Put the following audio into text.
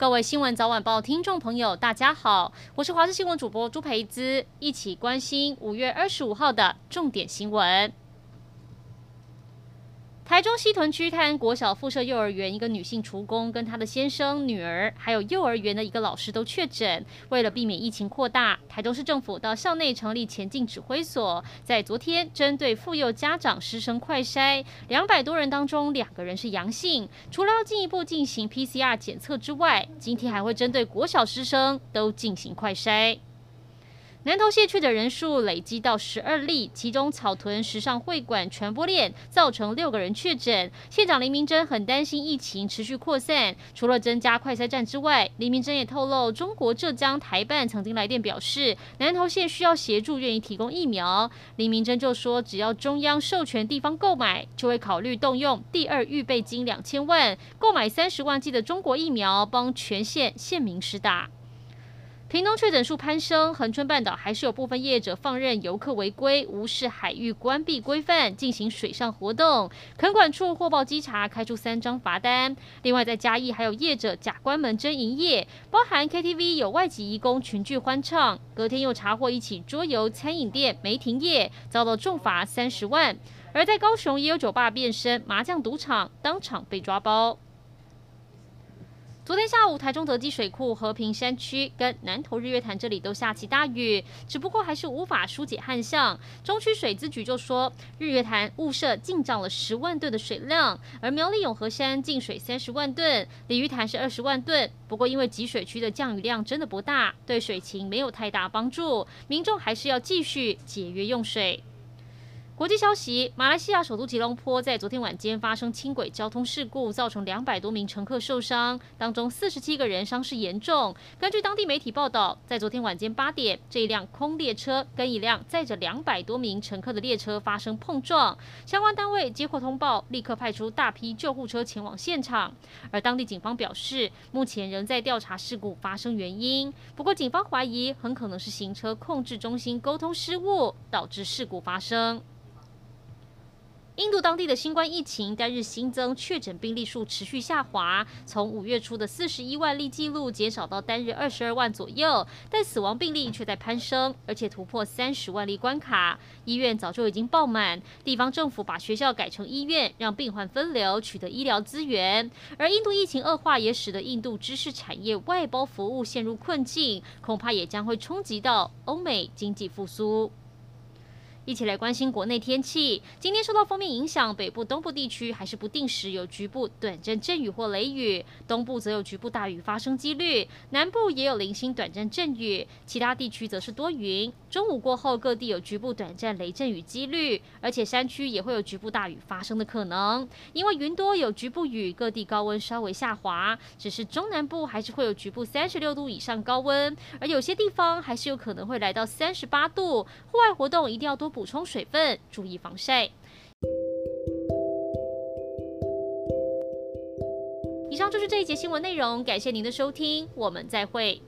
各位新闻早晚报听众朋友，大家好，我是华视新闻主播朱培姿，一起关心五月二十五号的重点新闻。台中西屯区泰安国小附设幼儿园一个女性厨工跟她的先生、女儿，还有幼儿园的一个老师都确诊。为了避免疫情扩大，台中市政府到校内成立前进指挥所，在昨天针对妇幼家长师生快筛，两百多人当中两个人是阳性。除了要进一步进行 PCR 检测之外，今天还会针对国小师生都进行快筛。南投县确诊人数累积到十二例，其中草屯时尚会馆传播链造成六个人确诊。县长林明珍很担心疫情持续扩散，除了增加快筛站之外，林明珍也透露，中国浙江台办曾经来电表示，南投县需要协助，愿意提供疫苗。林明珍就说，只要中央授权地方购买，就会考虑动用第二预备金两千万，购买三十万剂的中国疫苗，帮全县县民施打。屏东确诊数攀升，恒春半岛还是有部分业者放任游客违规，无视海域关闭规范进行水上活动。垦管处获报稽查，开出三张罚单。另外，在嘉义还有业者假关门真营业，包含 KTV 有外籍移工群聚欢唱。隔天又查获一起桌游餐饮店没停业，遭到重罚三十万。而在高雄也有酒吧变身麻将赌场，当场被抓包。昨天下午，台中德基水库、和平山区跟南投日月潭这里都下起大雨，只不过还是无法疏解旱象。中区水资局就说，日月潭雾社进账了十万吨的水量，而苗栗永和山进水三十万吨，鲤鱼潭是二十万吨。不过因为集水区的降雨量真的不大，对水情没有太大帮助，民众还是要继续节约用水。国际消息：马来西亚首都吉隆坡在昨天晚间发生轻轨交通事故，造成两百多名乘客受伤，当中四十七个人伤势严重。根据当地媒体报道，在昨天晚间八点，这一辆空列车跟一辆载着两百多名乘客的列车发生碰撞，相关单位接获通报，立刻派出大批救护车前往现场。而当地警方表示，目前仍在调查事故发生原因，不过警方怀疑很可能是行车控制中心沟通失误导致事故发生。印度当地的新冠疫情单日新增确诊病例数持续下滑，从五月初的四十一万例记录减少到单日二十二万左右，但死亡病例却在攀升，而且突破三十万例关卡。医院早就已经爆满，地方政府把学校改成医院，让病患分流取得医疗资源。而印度疫情恶化也使得印度知识产业外包服务陷入困境，恐怕也将会冲击到欧美经济复苏。一起来关心国内天气。今天受到锋面影响，北部、东部地区还是不定时有局部短暂阵雨或雷雨，东部则有局部大雨发生几率，南部也有零星短暂阵雨，其他地区则是多云。中午过后，各地有局部短暂雷阵雨几率，而且山区也会有局部大雨发生的可能。因为云多有局部雨，各地高温稍微下滑，只是中南部还是会有局部三十六度以上高温，而有些地方还是有可能会来到三十八度。户外活动一定要多补。充水分，注意防晒。以上就是这一节新闻内容，感谢您的收听，我们再会。